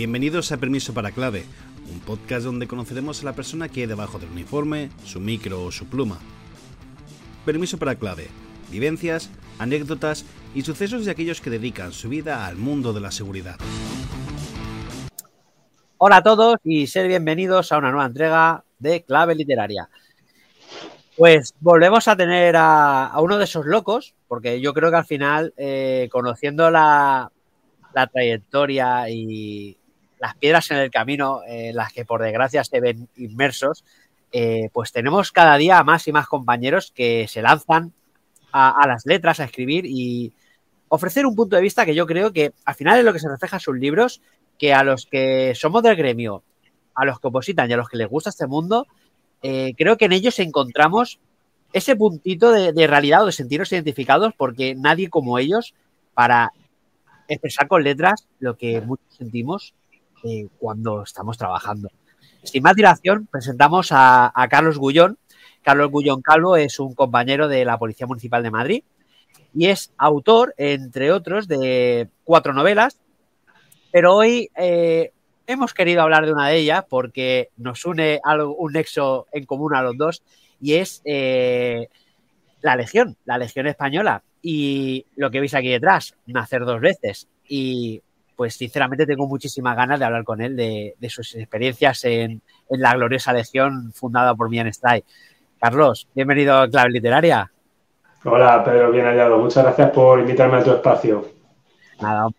Bienvenidos a Permiso para Clave, un podcast donde conoceremos a la persona que hay debajo del uniforme, su micro o su pluma. Permiso para Clave, vivencias, anécdotas y sucesos de aquellos que dedican su vida al mundo de la seguridad. Hola a todos y ser bienvenidos a una nueva entrega de Clave Literaria. Pues volvemos a tener a, uno de esos locos, porque yo creo que al final, eh, conociendo la, la trayectoria y, las piedras en el camino, en las que por desgracia se ven inmersos, eh, pues tenemos cada día más y más compañeros que se lanzan a, las letras, a escribir y ofrecer un punto de vista que yo creo que al final es lo que se refleja en sus libros, que a los que somos del gremio, a los que opositan y a los que les gusta este mundo, eh, creo que en ellos encontramos ese puntito de, de realidad o de sentirnos identificados porque nadie como ellos para expresar con letras lo que muchos sentimos eh, cuando estamos trabajando. Sin más dilación, presentamos a, Carlos Gullón. Carlos Gullón Calvo es un compañero de la Policía Municipal de Madrid y es autor, entre otros, de cuatro novelas, pero hoy eh, hemos querido hablar de una de ellas porque nos une algo, un nexo en común a los dos y es eh, la Legión, la Legión Española. Y lo que veis aquí detrás, nacer dos veces. Y pues sinceramente tengo muchísimas ganas de hablar con él de, sus experiencias en, la gloriosa legión fundada por Mian Stray. Carlos, bienvenido a Clave Literaria. Hola, Pedro, bien hallado. Muchas gracias por invitarme a tu espacio. Nada,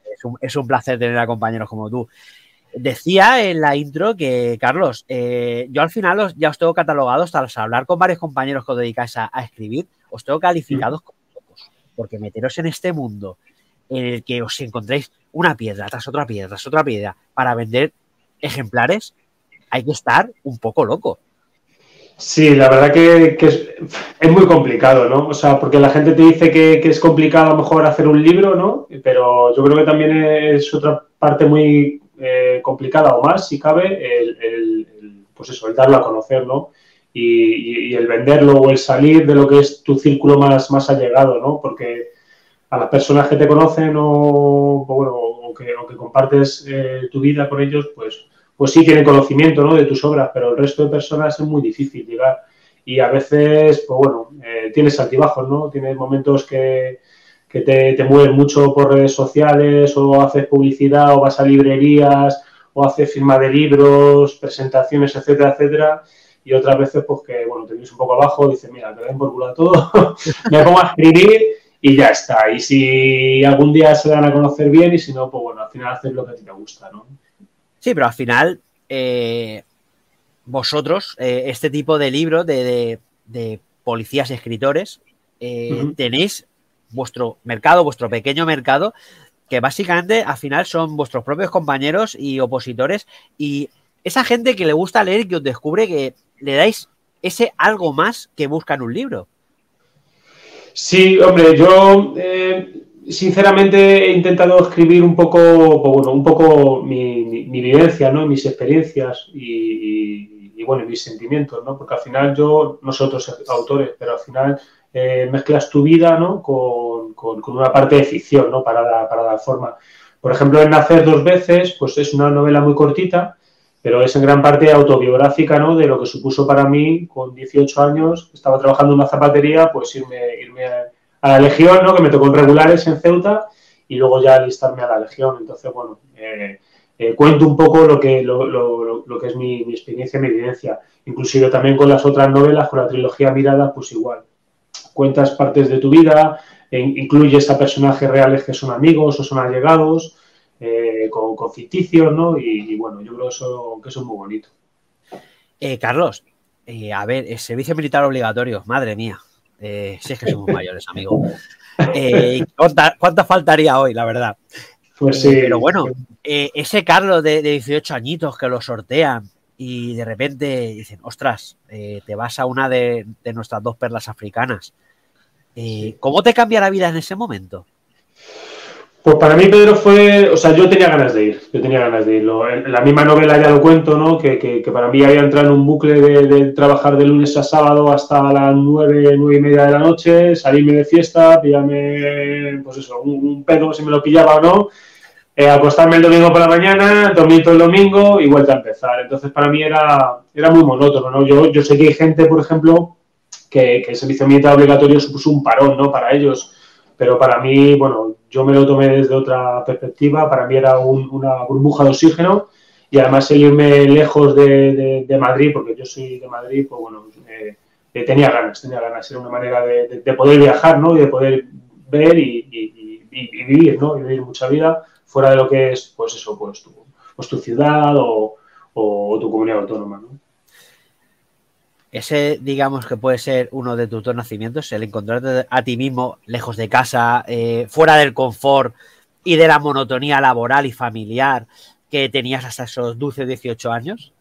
es un, placer tener a compañeros como tú. Decía en la intro que, Carlos, eh, yo al final ya os tengo catalogados, tras hablar con varios compañeros que os dedicáis a, escribir, os tengo calificados como locos, porque meteros en este mundo en el que os encontréis una piedra tras otra piedra tras otra piedra para vender ejemplares, hay que estar un poco loco. Sí, la verdad que, es, muy complicado, ¿no? O sea, porque la gente te dice que, es complicado a lo mejor hacer un libro, ¿no? Pero yo creo que también es otra parte muy eh, complicada o más, si cabe, el, pues eso, el darlo a conocer, ¿no? Y, el venderlo o el salir de lo que es tu círculo más, más allegado, ¿no? Porque a las personas que te conocen o, bueno, o, que, compartes eh, tu vida con ellos, pues, pues sí tienen conocimiento ¿no? de tus obras, pero el resto de personas es muy difícil llegar. Y a veces, pues bueno, eh, tienes altibajos, ¿no? Tienes momentos que, que te, te mueves mucho por redes sociales o haces publicidad o vas a librerías o haces firma de libros, presentaciones, etcétera, etcétera y otras veces pues que, bueno, te vienes un poco abajo, dices, mira, te den por culo todo, me pongo a escribir y ya está. Y si algún día se dan a conocer bien y si no, pues bueno, al final haces lo que a ti te gusta, ¿no? Sí, pero al final, eh, vosotros, eh, este tipo de libros de, policías y escritores, eh, tenéis vuestro mercado, vuestro pequeño mercado, que básicamente al final son vuestros propios compañeros y opositores y esa gente que le gusta leer y que os descubre que le dais ese algo más que busca en un libro. Sí, hombre, yo eh, sinceramente he intentado escribir un poco, pues bueno, un poco mi, vivencia, ¿no? Mis experiencias y, bueno, mis sentimientos, ¿no? Porque al final yo, no soy otros autores, pero al final eh, mezclas tu vida, ¿no? Con, una parte de ficción, ¿no? Para, para dar forma. Por ejemplo, en Nacer dos veces, pues es una novela muy cortita, pero es en gran parte autobiográfica, ¿no? De lo que supuso para mí, con 18 años, estaba trabajando en una zapatería, pues irme, irme a, la Legión, ¿no? Que me tocó en regulares en Ceuta y luego ya alistarme a la Legión. Entonces, bueno, eh, eh, cuento un poco lo que, lo, lo, lo que es mi, mi, experiencia, mi evidencia. Inclusive también con las otras novelas, con la trilogía Mirada, pues igual. Cuentas partes de tu vida, e incluyes a personajes reales que son amigos o son allegados, eh, con, con, ficticios, ¿no? Y, bueno, yo creo que eso, que eso es muy bonito. Eh, Carlos, eh, a ver, el servicio militar obligatorio, madre mía. Si es que somos mayores, amigo. ¿cuánta, faltaría hoy, la verdad? Pues sí. Pero bueno, ese Carlos de, 18 añitos que lo sortean y de repente dicen, ostras, te vas a una de, de, nuestras dos perlas africanas. ¿Cómo te cambia la vida en ese momento? Pues para mí, Pedro, fue. O sea, yo tenía ganas de ir. Yo tenía ganas de ir. En la misma novela ya lo cuento, ¿no? Que, que, para mí había entrado en un bucle de, trabajar de lunes a sábado hasta las nueve, nueve y media de la noche, salirme de fiesta, pillarme, pues eso, un, pedo si me lo pillaba o no, eh, acostarme el domingo por la mañana, dormir todo el domingo y vuelta a empezar. Entonces, para mí era, era muy monótono, ¿no? Yo, yo sé que hay gente, por ejemplo, que, que el servicio militar obligatorio supuso un parón, ¿no? Para ellos pero para mí, bueno, yo me lo tomé desde otra perspectiva, para mí era una burbuja de oxígeno y además el irme lejos de, Madrid, porque yo soy de Madrid, pues bueno, eh, eh, tenía ganas, tenía ganas, era una manera de, poder viajar, ¿no? Y de poder ver y, vivir, ¿no? Y vivir mucha vida fuera de lo que es, pues eso, pues tu, pues tu ciudad o, o tu comunidad autónoma, ¿no? Ese, digamos que puede ser uno de tus dos nacimientos, el encontrarte a ti mismo lejos de casa, eh, fuera del confort y de la monotonía laboral y familiar que tenías hasta esos 12, 18 años?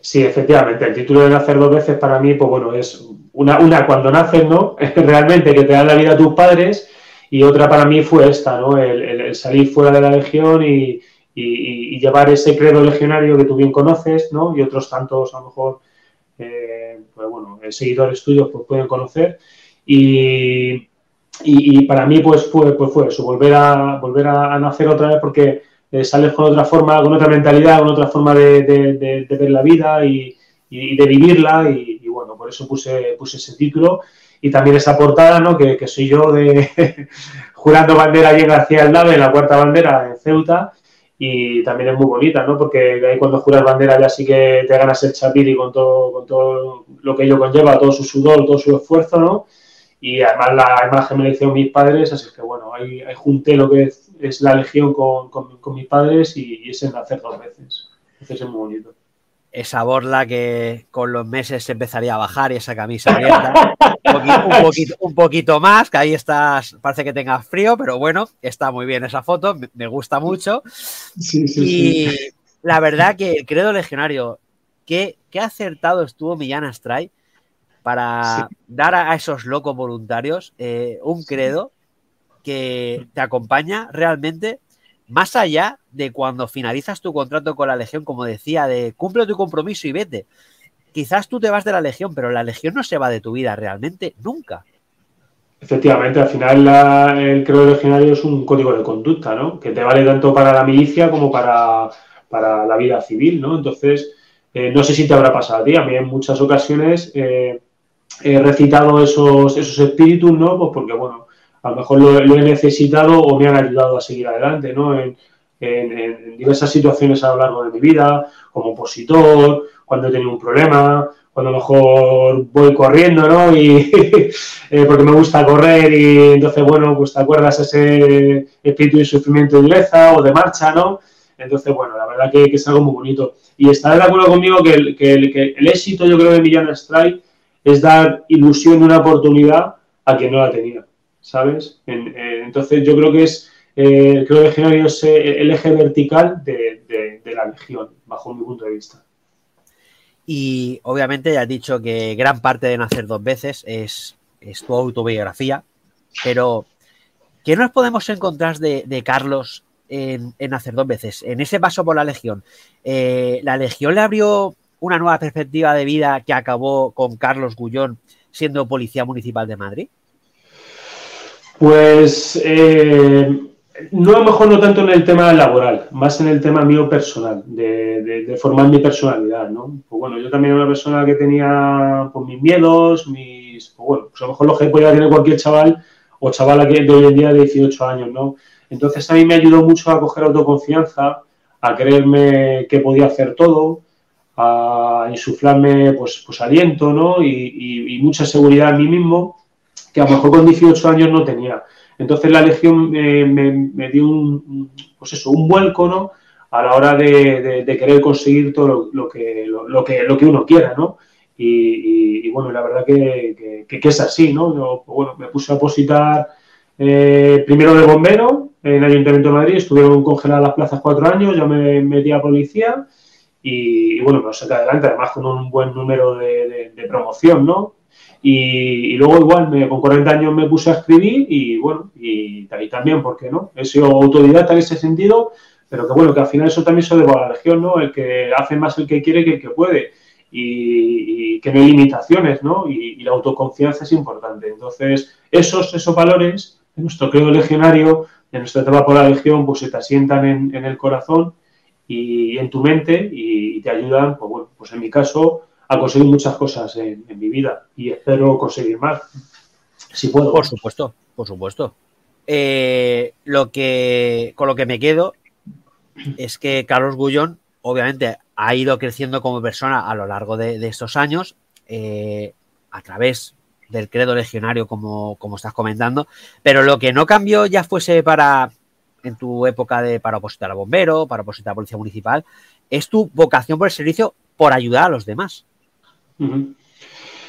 Sí, efectivamente. El título de nacer dos veces para mí, pues bueno, es una, una cuando naces, ¿no? Realmente que te dan la vida a tus padres y otra para mí fue esta, ¿no? El, salir fuera de la legión y, y, llevar ese credo legionario que tú bien conoces, ¿no? Y otros tantos, a lo mejor, eh, pues bueno, seguidores tuyos pues pueden conocer. Y, y, para mí pues fue, pues fue eso, volver a, volver a, nacer otra vez porque eh, sales con otra forma, con otra mentalidad, con otra forma de, ver la vida y, de vivirla y, bueno, por eso puse, puse ese título y también esa portada, ¿no? Que, que soy yo de jurando bandera allí en García del Nave, en la cuarta bandera en Ceuta y también es muy bonita, ¿no? Porque ahí cuando juras bandera ya sí que te ganas el chapiri con todo, con todo lo que ello conlleva, todo su sudor, todo su esfuerzo, ¿no? Y además la imagen me la hicieron mis padres, así que bueno, ahí, junté lo que es, la legión con, con, mis padres y, y ese nacer dos veces. Entonces es muy bonito esa borla que con los meses se empezaría a bajar y esa camisa abierta. Un poquito, un poquito, más, que ahí estás, parece que tengas frío, pero bueno, está muy bien esa foto, me gusta mucho. y la verdad que el credo legionario, qué, qué acertado estuvo Millán Astray para dar a, esos locos voluntarios eh, un credo que te acompaña realmente más allá de cuando finalizas tu contrato con la Legión, como decía, de cumple tu compromiso y vete. Quizás tú te vas de la Legión, pero la Legión no se va de tu vida realmente nunca. Efectivamente, al final el credo legionario es un código de conducta, ¿no? Que te vale tanto para la milicia como para, la vida civil, ¿no? Entonces, eh, no sé si te habrá pasado a ti, a mí en muchas ocasiones eh, he recitado esos, esos espíritus, ¿no? Pues porque, bueno, a lo mejor lo, he necesitado o me han ayudado a seguir adelante, ¿no? En, diversas situaciones a lo largo de mi vida, como opositor, cuando he tenido un problema, cuando a lo mejor voy corriendo, ¿no? Y eh, porque me gusta correr y entonces, bueno, pues te acuerdas ese espíritu de sufrimiento de dureza o de marcha, ¿no? Entonces, bueno, la verdad que, es algo muy bonito. Y estaré de acuerdo conmigo que el, que el, éxito, yo creo, de Millán Strike es dar ilusión de una oportunidad a quien no la tenía. ¿Sabes? Eh, entonces yo creo que es, eh, eh, el eje vertical de, la legión, bajo mi punto de vista. Y obviamente ya has dicho que gran parte de Nacer dos veces es, tu autobiografía, pero ¿qué nos podemos encontrar de, Carlos en, en, Nacer dos veces? En ese paso por la Legión, ¿la Legión le abrió una nueva perspectiva de vida que acabó con Carlos Gullón siendo policía municipal de Madrid? Pues eh, no a lo mejor no tanto en el tema laboral, más en el tema mío personal, de, formar mi personalidad, ¿no? Pues bueno, yo también era una persona que tenía pues, mis miedos, mis, pues bueno, pues a lo mejor lo que podía tener cualquier chaval o chavala que de hoy en día de 18 años, ¿no? Entonces a mí me ayudó mucho a coger autoconfianza, a creerme que podía hacer todo, a insuflarme pues, pues aliento, ¿no? Y, y mucha seguridad en mí mismo que a lo mejor con 18 años no tenía. Entonces la Legión me, dio un, pues eso, un vuelco, ¿no? A la hora de, querer conseguir todo lo, que, lo, que, lo que uno quiera, ¿no? Y, bueno, la verdad que, es así, ¿no? Yo, bueno, me puse a positar eh, primero de bombero en el Ayuntamiento de Madrid, estuvieron congeladas las plazas cuatro años, ya me metí a policía y, bueno, me saqué adelante, además con un buen número de, promoción, ¿no? Y, luego igual me, con 40 años me puse a escribir y bueno, y, ahí también, ¿por qué no? He sido autodidacta en ese sentido, pero que bueno, que al final eso también se debe a la región, ¿no? El que hace más el que quiere que el que puede y, que no hay limitaciones, ¿no? Y, la autoconfianza es importante. Entonces, esos, esos valores de nuestro credo legionario, de nuestra etapa por la legión, pues se te asientan en, el corazón y en tu mente y, te ayudan, pues bueno, pues en mi caso, a conseguir muchas cosas en, mi vida y espero conseguir más, si puedo. Por supuesto, por supuesto. Eh, lo que, con lo que me quedo es que Carlos Gullón, obviamente, ha ido creciendo como persona a lo largo de, estos años, eh, a través del credo legionario, como, como estás comentando, pero lo que no cambió ya fuese para en tu época de para opositar a bombero, para opositar a policía municipal, es tu vocación por el servicio por ayudar a los demás.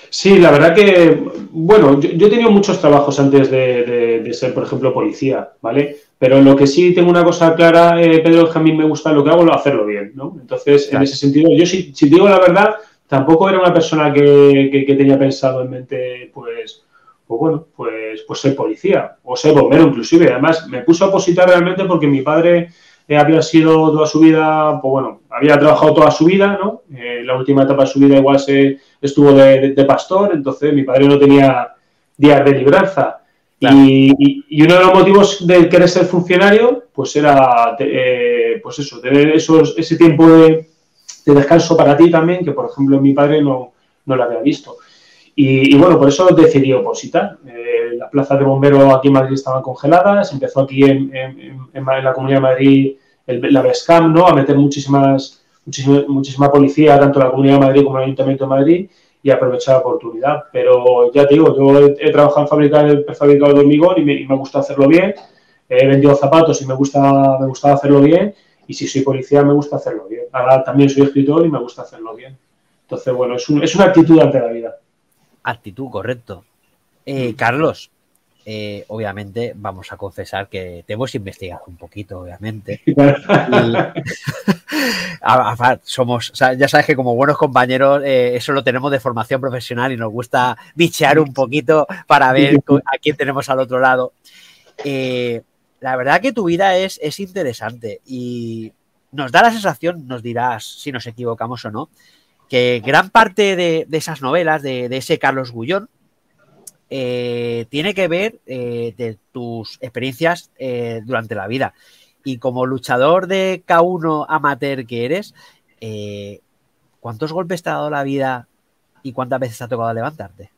Sí, la verdad que, bueno, yo, he tenido muchos trabajos antes de, ser, por ejemplo, policía, ¿vale? Pero lo que sí tengo una cosa clara, eh, Pedro, que a mí me gusta lo que hago, lo hacerlo bien, ¿no? Entonces, en ese sentido, yo si, si digo la verdad, tampoco era una persona que, tenía pensado en mente, pues, pues bueno, pues, pues ser policía o ser bombero inclusive. Además, me puse a opositar realmente porque mi padre eh, había sido toda su vida, pues bueno, había trabajado toda su vida, ¿no? Eh, la última etapa de su vida igual se estuvo de, pastor, entonces mi padre no tenía días de libranza. Y, uno de los motivos de querer ser funcionario, pues era, eh, pues eso, tener esos, ese tiempo de, descanso para ti también, que por ejemplo mi padre no, no lo había visto. Y, bueno, por eso decidí opositar. Eh, las plazas de bomberos aquí en Madrid estaban congeladas, empezó aquí en, en, la Comunidad de Madrid la BESCAM, ¿no? A meter muchísima, muchísima policía, tanto la Comunidad de Madrid como el Ayuntamiento de Madrid, y aprovechar la oportunidad. Pero ya te digo, yo he, trabajado en fábrica de fabricado de hormigón y me, y me, gusta hacerlo bien. He vendido zapatos y me gusta, me gusta hacerlo bien. Y si soy policía, me gusta hacerlo bien. Ahora también soy escritor y me gusta hacerlo bien. Entonces, bueno, es, es una actitud ante la vida. Actitud, correcto. Eh, Carlos, eh, obviamente vamos a confesar que te hemos investigado un poquito, obviamente. somos, ya sabes que como buenos compañeros, eh, eso lo tenemos de formación profesional y nos gusta bichear un poquito para ver a quién tenemos al otro lado. la verdad que tu vida es, es interesante y nos da la sensación, nos dirás si nos equivocamos o no, que gran parte de, esas novelas, de, ese Carlos Gullón, eh, tiene que ver eh, de tus experiencias eh, durante la vida. Y como luchador de K1 amateur que eres, ¿cuántos golpes te ha dado la vida y cuántas veces te ha tocado levantarte?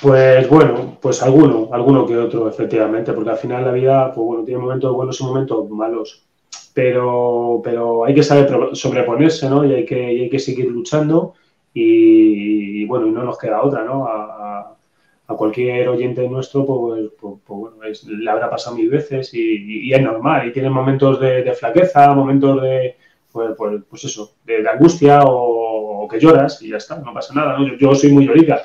Pues bueno, pues alguno, alguno que otro, efectivamente, porque al final la vida, pues bueno, tiene momentos buenos y momentos malos pero, pero hay que saber sobreponerse, ¿no? Y hay que, hay que seguir luchando y, bueno, y no nos queda otra, ¿no? A, cualquier oyente nuestro, pues, pues, pues bueno, le habrá pasado mil veces y, es normal. Y tiene momentos de, flaqueza, momentos de, pues, pues, pues eso, de, angustia o, que lloras y ya está, no pasa nada, ¿no? Yo, soy muy llorica,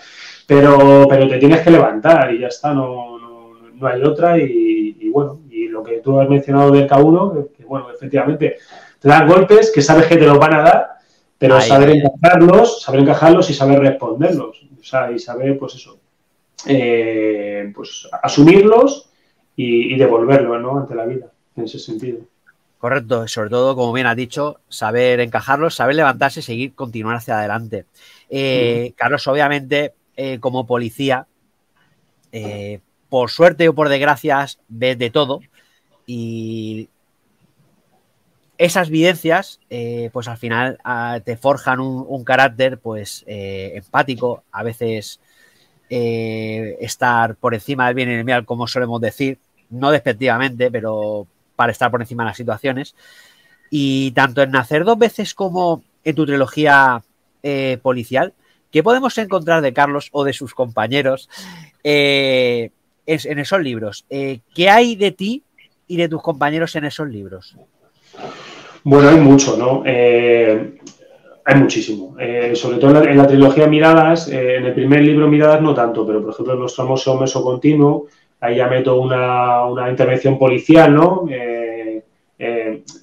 pero, pero te tienes que levantar y ya está, no, no, hay otra y, bueno, y lo que tú has mencionado del K1, bueno, efectivamente, te dan golpes que sabes que te los van a dar, pero saber encajarlos, saber encajarlos y saber responderlos. O sea, y saber, pues eso, eh, pues asumirlos y, devolverlos, ¿no? Ante la vida, en ese sentido. Correcto, sobre todo, como bien has dicho, saber encajarlos, saber levantarse y seguir, continuar hacia adelante. Eh, Carlos, obviamente, eh, como policía, por suerte o por desgracia, ves de todo y esas vivencias, eh, pues al final ah, te forjan un, carácter, pues eh, empático, a veces eh, estar por encima del bien y del mal, como solemos decir, no despectivamente, pero para estar por encima de las situaciones. Y tanto en Nacer dos veces como en tu trilogía policial, ¿qué podemos encontrar de Carlos o de sus compañeros en esos libros. ¿Qué hay de ti y de tus compañeros en esos libros? Bueno, hay mucho, ¿no? Eh, hay muchísimo. Eh, sobre todo en la, trilogía Miradas, en el primer libro Miradas no tanto, pero por ejemplo en nuestro museo meso continuo, ahí ya meto una, intervención policial, ¿no?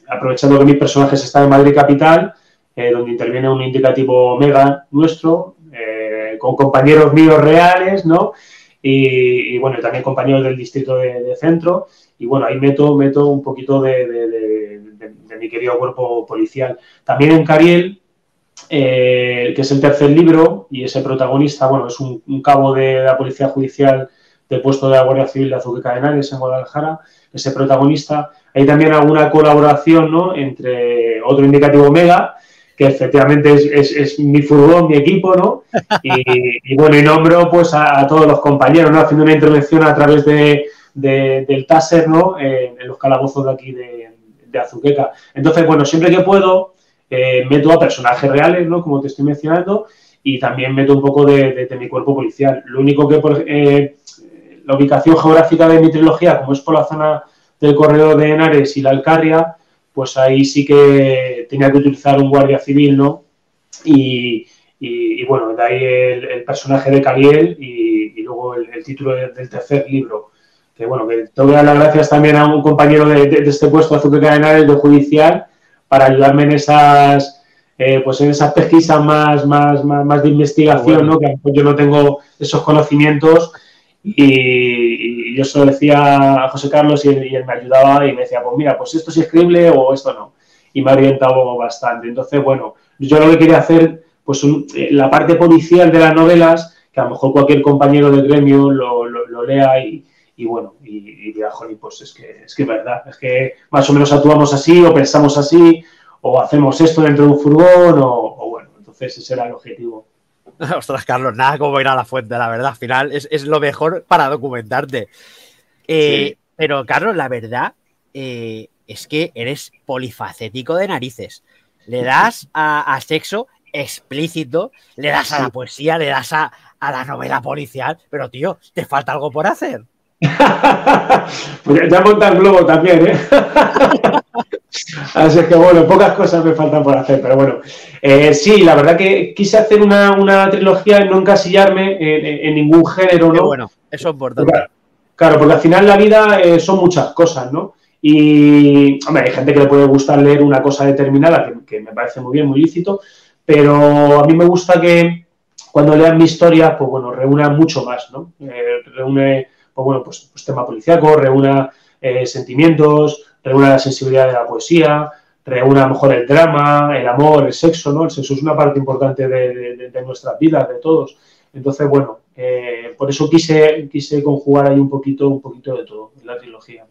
aprovechando que mis personajes están en Madrid Capital, donde interviene un indicativo mega nuestro, con compañeros míos reales, ¿no? Y, bueno, también compañeros del distrito de, centro. Y bueno, ahí meto, meto un poquito de, mi querido cuerpo policial. También en Cariel, eh, que es el tercer libro, y ese protagonista, bueno, es un, cabo de la Policía Judicial del puesto de la Guardia Civil de Azuque Cadenares en Guadalajara, ese protagonista. Hay también alguna colaboración ¿no? entre otro indicativo Mega que efectivamente es, mi furgón, mi equipo, ¿no? Y, bueno, y nombro pues a, todos los compañeros, ¿no? Haciendo una intervención a través de, del TASER, ¿no? en los calabozos de aquí de, Azuqueca. Entonces, bueno, siempre que puedo, eh, meto a personajes reales, ¿no? Como te estoy mencionando, y también meto un poco de, mi cuerpo policial. Lo único que, por, eh, la ubicación geográfica de mi trilogía, como es por la zona del Correo de Henares y la Alcarria, pues ahí sí que tenía que utilizar un guardia civil, ¿no? Y, bueno, de ahí el, personaje de Cariel y, luego el, título del, tercer libro. Que bueno, que tengo que dar las gracias también a un compañero de, este puesto, Azúcar Cadenares, de judicial, para ayudarme en esas, eh, pues en esas pesquisas más, más, más, de investigación, ¿no? Que yo no tengo esos conocimientos y, yo se lo decía a José Carlos y él, me ayudaba y me decía, pues mira, pues esto sí es creíble o esto no. Y me ha orientado bastante. Entonces, bueno, yo lo que quería hacer, pues eh, la parte policial de las novelas, que a lo mejor cualquier compañero del gremio lo, lea y, bueno, y, y diga, pues es que, es que es verdad, es que más o menos actuamos así o pensamos así o hacemos esto dentro de un furgón o, o bueno, entonces ese era el objetivo. Ostras, Carlos, nada como ir a la fuente, la verdad. Al final es, lo mejor para documentarte. Eh, pero, Carlos, la verdad eh, es que eres polifacético de narices. Le das a, sexo explícito, le das a la poesía, le das a, a la novela policial, pero tío, te falta algo por hacer. pues ya monta el globo también, ¿eh? Así que bueno, pocas cosas me faltan por hacer, pero bueno. Eh, sí, la verdad que quise hacer una, trilogía y no encasillarme en, ningún género, ¿no? bueno, eso es importante. claro, porque al final la vida eh, son muchas cosas, ¿no? Y, hombre, hay gente que le puede gustar leer una cosa determinada, que, me parece muy bien, muy lícito, pero a mí me gusta que cuando lean mi historia, pues bueno, reúna mucho más, ¿no? Eh, reúne, pues bueno, pues, pues tema policíaco, reúna sentimientos, reúna la sensibilidad de la poesía, reúna a lo mejor el drama, el amor, el sexo, ¿no? El sexo es una parte importante de, de, nuestras vidas, de todos. Entonces, bueno, eh, por eso quise, quise conjugar ahí un poquito, un poquito de todo en la trilogía.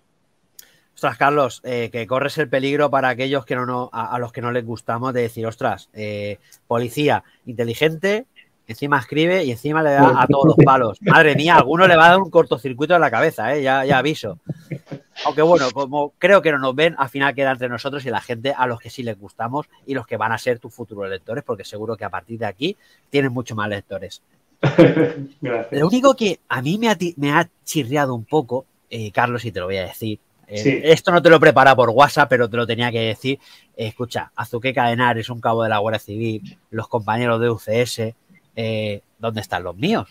Ostras, Carlos, eh, que corres el peligro para aquellos que no, a, los que no les gustamos de decir, ostras, eh, policía inteligente, encima escribe y encima le da a todos los palos. Madre mía, a alguno le va a dar un cortocircuito en la cabeza, ya, ya aviso. Aunque bueno, como creo que no nos ven, al final queda entre nosotros y la gente a los que sí les gustamos y los que van a ser tus futuros lectores, porque seguro que a partir de aquí tienes mucho más lectores. Lo único que a mí me ha, me ha chirriado un poco, eh, Carlos, y te lo voy a decir, eh, Esto no te lo prepara por WhatsApp, pero te lo tenía que decir. Eh, escucha, Azuque Cadenar es un cabo de la Guardia Civil, los compañeros de UCS, ¿dónde están los míos?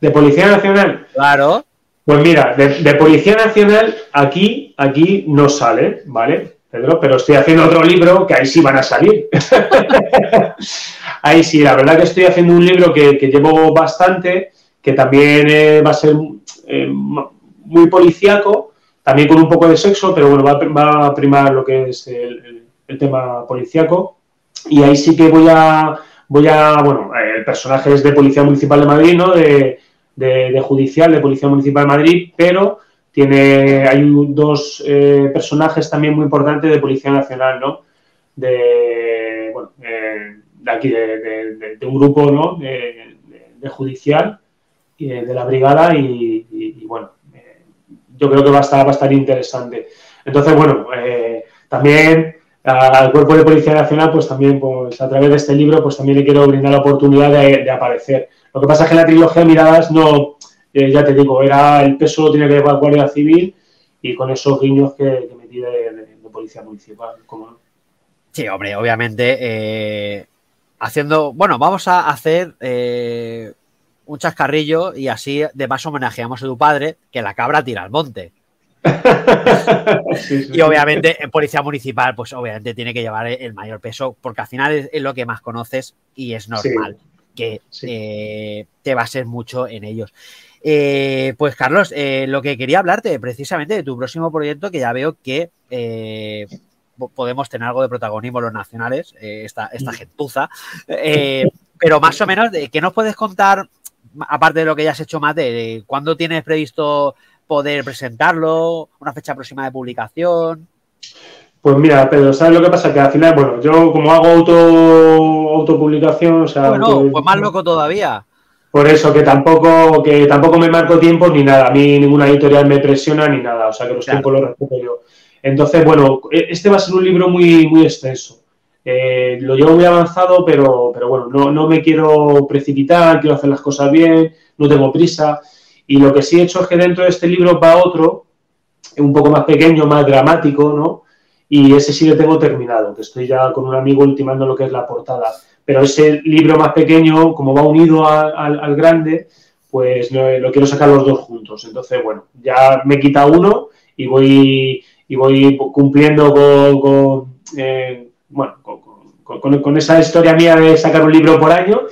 ¿De Policía Nacional? Claro. Pues mira, de, Policía Nacional aquí, aquí no sale, ¿vale? Pedro, pero estoy haciendo otro libro que ahí sí van a salir. ahí sí, la verdad que estoy haciendo un libro que, llevo bastante, que también eh, va a ser eh, muy policíaco, también con un poco de sexo, pero bueno, va, a primar lo que es el, tema policíaco. Y ahí sí que voy a, voy a, bueno, el personaje es de Policía Municipal de Madrid, ¿no? De, de, judicial, de Policía Municipal de Madrid, pero tiene, hay dos eh, personajes también muy importantes de Policía Nacional, ¿no? De, bueno, eh, de aquí, de, un grupo, ¿no? De, judicial, de, de la brigada y, bueno, eh, yo creo que va a estar, va a estar interesante. Entonces, bueno, también al cuerpo de Policía Nacional, pues también, pues a través de este libro, pues también le quiero brindar la oportunidad de, aparecer. Lo que pasa es que la trilogía Miradas no, eh, ya te digo, era el peso lo tenía que llevar Guardia Civil y con esos guiños que, que metí de, de, Policía Municipal, ¿cómo no? Sí, hombre, obviamente, eh, haciendo, bueno, vamos a hacer eh, un chascarrillo y así de paso homenajeamos a tu padre, que la cabra tira al monte. sí, sí, y obviamente en policía municipal, pues obviamente tiene que llevar el mayor peso, porque al final es, es lo que más conoces y es normal que eh, te va a ser mucho en ellos. Eh, pues Carlos, eh, lo que quería hablarte precisamente de tu próximo proyecto, que ya veo que eh, podemos tener algo de protagonismo los nacionales, esta, esta gentuza, pero más o menos, ¿qué nos puedes contar, aparte de lo que ya has hecho más, de, de cuándo tienes previsto poder presentarlo, una fecha próxima de publicación? Pues mira, Pedro, ¿sabes lo que pasa? Que al final, bueno, yo como hago auto autopublicación, o sea... Bueno, auto... pues más loco todavía. Por eso, que tampoco, que tampoco me marco tiempos ni nada. A mí ninguna editorial me presiona ni nada. O sea, que los claro. tiempos los respeto yo. Entonces, bueno, este va a ser un libro muy, muy extenso. Eh, lo llevo muy avanzado, pero, pero bueno, no, no, me quiero precipitar, quiero hacer las cosas bien, no tengo prisa. Y lo que sí he hecho es que dentro de este libro va otro, un poco más pequeño, más dramático, ¿no? Y ese sí lo tengo terminado, que estoy ya con un amigo ultimando lo que es la portada pero ese libro más pequeño, como va unido al grande, pues no, lo quiero sacar los dos juntos. Entonces, bueno, ya me quita uno y voy, y voy cumpliendo con, con eh, bueno, con, con, con, esa historia mía de sacar un libro por año,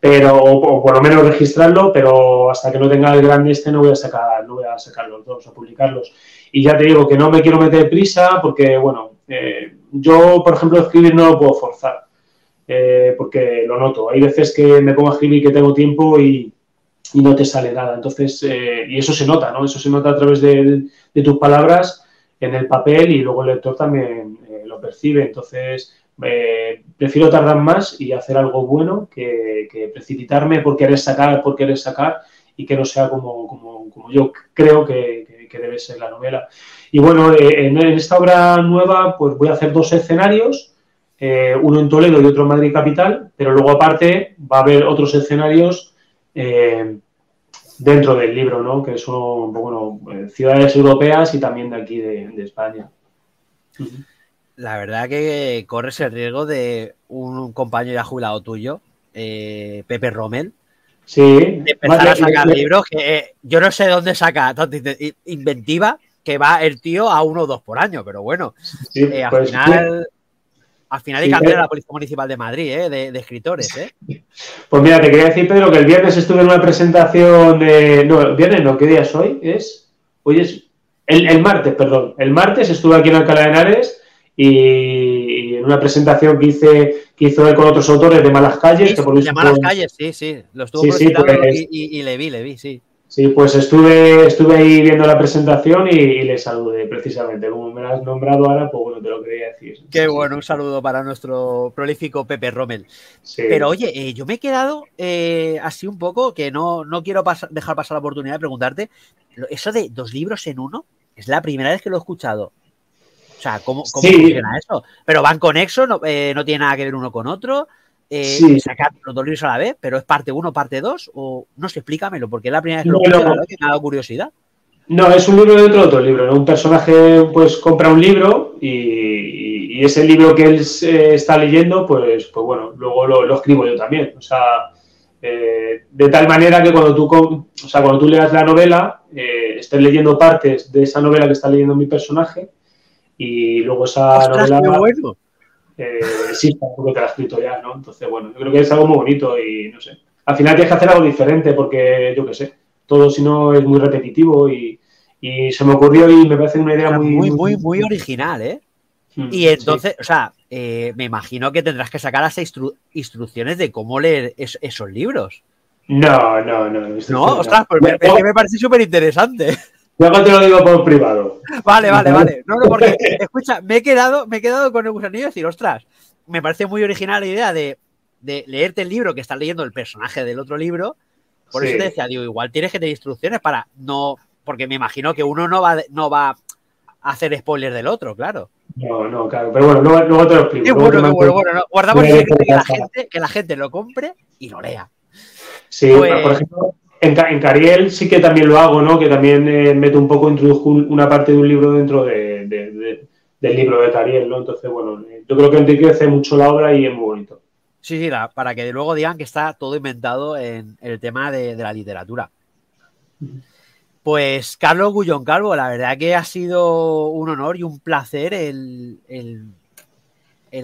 pero, o, o, por lo menos registrarlo, pero hasta que no tenga el grande este no voy a sacar, no voy a sacar los dos, a publicarlos. Y ya te digo que no me quiero meter prisa porque, bueno, eh, yo, por ejemplo, escribir no lo puedo forzar eh, porque lo noto. Hay veces que me pongo a escribir que tengo tiempo y, y no te sale nada. Entonces, eh, y eso se nota, ¿no? Eso se nota a través de, tus palabras en el papel y luego el lector también eh, lo percibe. Entonces, eh, prefiero tardar más y hacer algo bueno que, precipitarme por querer sacar, por querer sacar y que no sea como, como, como yo creo que, debe ser la novela. Y bueno, eh, en, esta obra nueva, pues voy a hacer dos escenarios eh, uno en Toledo y otro en Madrid Capital, pero luego aparte va a haber otros escenarios eh, dentro del libro, ¿no? que son ciudades europeas y también de aquí de, España. La verdad que corres el riesgo de un compañero ya jubilado tuyo, Pepe Rommel, sí. de empezar a sacar libros que eh, yo no sé dónde saca tanta inventiva que va el tío a uno o dos por año, pero bueno, sí, eh, al pues, final... Sí al final hay sí, cambiar a la Policía Municipal de Madrid, ¿eh? de, de, escritores. ¿eh? Pues mira, te quería decir, Pedro, que el viernes estuve en una presentación de. No, el viernes no, ¿qué día es hoy? Es. Hoy es. El, el, martes, perdón. El martes estuve aquí en Alcalá de Henares y, y, en una presentación que hice que hizo él con otros autores de Malas Calles. Sí, que por de Malas Calles, sí, sí. Lo estuvo sí, sí, pues, y, le vi, le vi, sí. Sí, pues estuve, estuve ahí viendo la presentación y, y, le saludé precisamente. Como me has nombrado ahora, pues bueno, te lo quería decir. Qué bueno, un saludo para nuestro prolífico Pepe Rommel. Sí. Pero oye, eh, yo me he quedado eh, así un poco, que no, no quiero pas dejar pasar la oportunidad de preguntarte, eso de dos libros en uno, es la primera vez que lo he escuchado. O sea, ¿cómo, cómo sí. funciona eso? Pero van conexos, no, eh, no tiene nada que ver uno con otro eh, sí. sacar los dos libros a la vez, pero es parte 1, parte 2, o no sé, explícamelo, porque es la primera vez que lo no, escucho, que me ha dado curiosidad. No, es un libro dentro de otro libro. ¿no? Un personaje pues compra un libro y, y ese libro que él eh, está leyendo, pues, pues bueno, luego lo, lo, escribo yo también. O sea, eh, de tal manera que cuando tú, o sea, cuando tú leas la novela, eh, estés leyendo partes de esa novela que está leyendo mi personaje y luego esa Ostras, novela... Qué bueno eh, sí, tampoco te la he escrito ya, ¿no? Entonces, bueno, yo creo que es algo muy bonito y no sé. Al final tienes que hacer algo diferente porque, yo qué sé, todo si no es muy repetitivo y, y, se me ocurrió y me parece una idea muy... Muy, muy, muy original, ¿eh? Hmm, y entonces, sí. o sea, eh, me imagino que tendrás que sacar las instru instrucciones de cómo leer es esos libros. No, no, no. No, ostras, pues me, es que me parece súper interesante. Luego te lo digo por privado. Vale, vale, vale. No, no, porque, escucha, me he quedado, me he quedado con el gusanillo de decir, ostras, me parece muy original la idea de, de leerte el libro que estás leyendo el personaje del otro libro. Por sí. eso te decía, digo, igual tienes que tener instrucciones para no. Porque me imagino que uno no va, no va a hacer spoilers del otro, claro. No, no, claro. Pero bueno, luego, luego te lo explico. Bueno, bueno, bueno. No, guardamos el secreto que la, gente, que la gente lo compre y lo lea. Sí, pues... por ejemplo en, Cariel sí que también lo hago, ¿no? Que también eh, meto un poco, introduzco una parte de un libro dentro de, del libro de Cariel, ¿no? Entonces, bueno, yo creo que enriquece mucho la obra y es muy bonito. Sí, sí, para que luego digan que está todo inventado en el tema de, la literatura. Pues Carlos Gullón Calvo, la verdad que ha sido un honor y un placer el, el,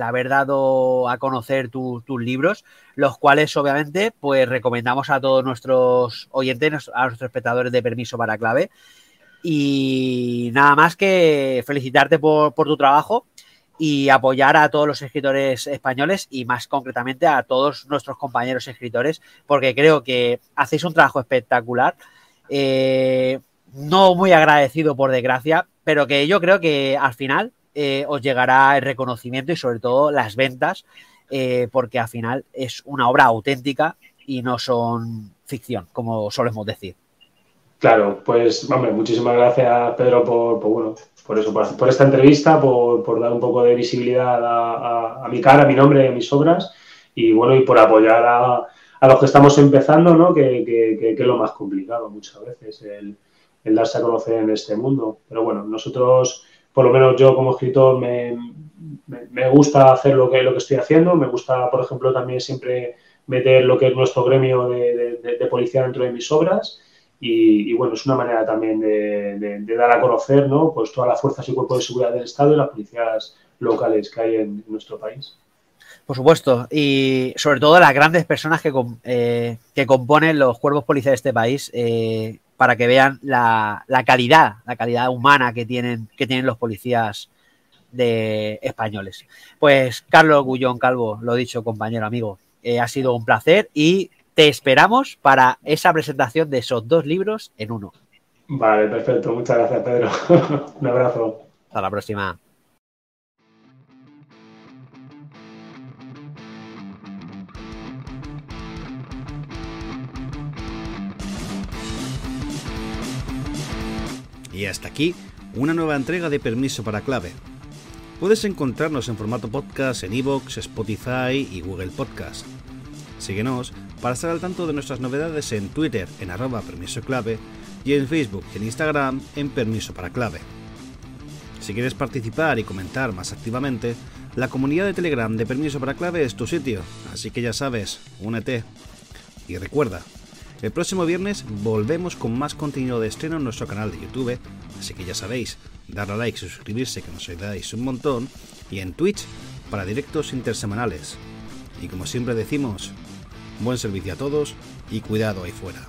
haber dado a conocer tus libros, los cuales obviamente pues recomendamos a todos nuestros oyentes, a nuestros espectadores de Permiso para Clave. Y nada más que felicitarte por, por tu trabajo y apoyar a todos los escritores españoles y más concretamente a todos nuestros compañeros escritores, porque creo que hacéis un trabajo espectacular. Eh, no muy agradecido por desgracia, pero que yo creo que al final eh, os llegará el reconocimiento y sobre todo las ventas, eh, porque al final es una obra auténtica y no son ficción, como solemos decir. Claro, pues hombre, muchísimas gracias Pedro por, bueno, por eso, por, esta entrevista, por, dar un poco de visibilidad a, mi cara, a mi nombre, a mis obras y bueno, y por apoyar a, los que estamos empezando, ¿no? Que, es lo más complicado muchas veces, el, darse a conocer en este mundo. Pero bueno, nosotros, por lo menos yo como escritor, me, gusta hacer lo que, lo que estoy haciendo, me gusta, por ejemplo, también siempre meter lo que es nuestro gremio de policía dentro de mis obras y, bueno, es una manera también de, dar a conocer ¿no? pues todas las fuerzas y cuerpos de seguridad del Estado y las policías locales que hay en, nuestro país. Por supuesto, y sobre todo las grandes personas que, eh, que componen los cuerpos policiales de este país eh, para que vean la, calidad, la calidad humana que tienen, que tienen los policías de españoles. Pues Carlos Gullón Calvo, lo dicho, compañero, amigo, eh, ha sido un placer y te esperamos para esa presentación de esos dos libros en uno. Vale, perfecto. Muchas gracias, Pedro. Un abrazo. Hasta la próxima. Y hasta aquí una nueva entrega de Permiso para Clave. Puedes encontrarnos en formato podcast en iVoox, Spotify y Google Podcast. Síguenos para estar al tanto de nuestras novedades en Twitter en arroba permiso clave y en Facebook y en Instagram en permiso para clave. Si quieres participar y comentar más activamente, la comunidad de Telegram de Permiso para Clave es tu sitio, así que ya sabes, únete. Y recuerda, el próximo viernes volvemos con más contenido de estreno en nuestro canal de YouTube, así que ya sabéis, darle a like suscribirse que nos ayudáis un montón, y en Twitch para directos intersemanales. Y como siempre decimos, Buen servicio a todos y cuidado ahí fuera.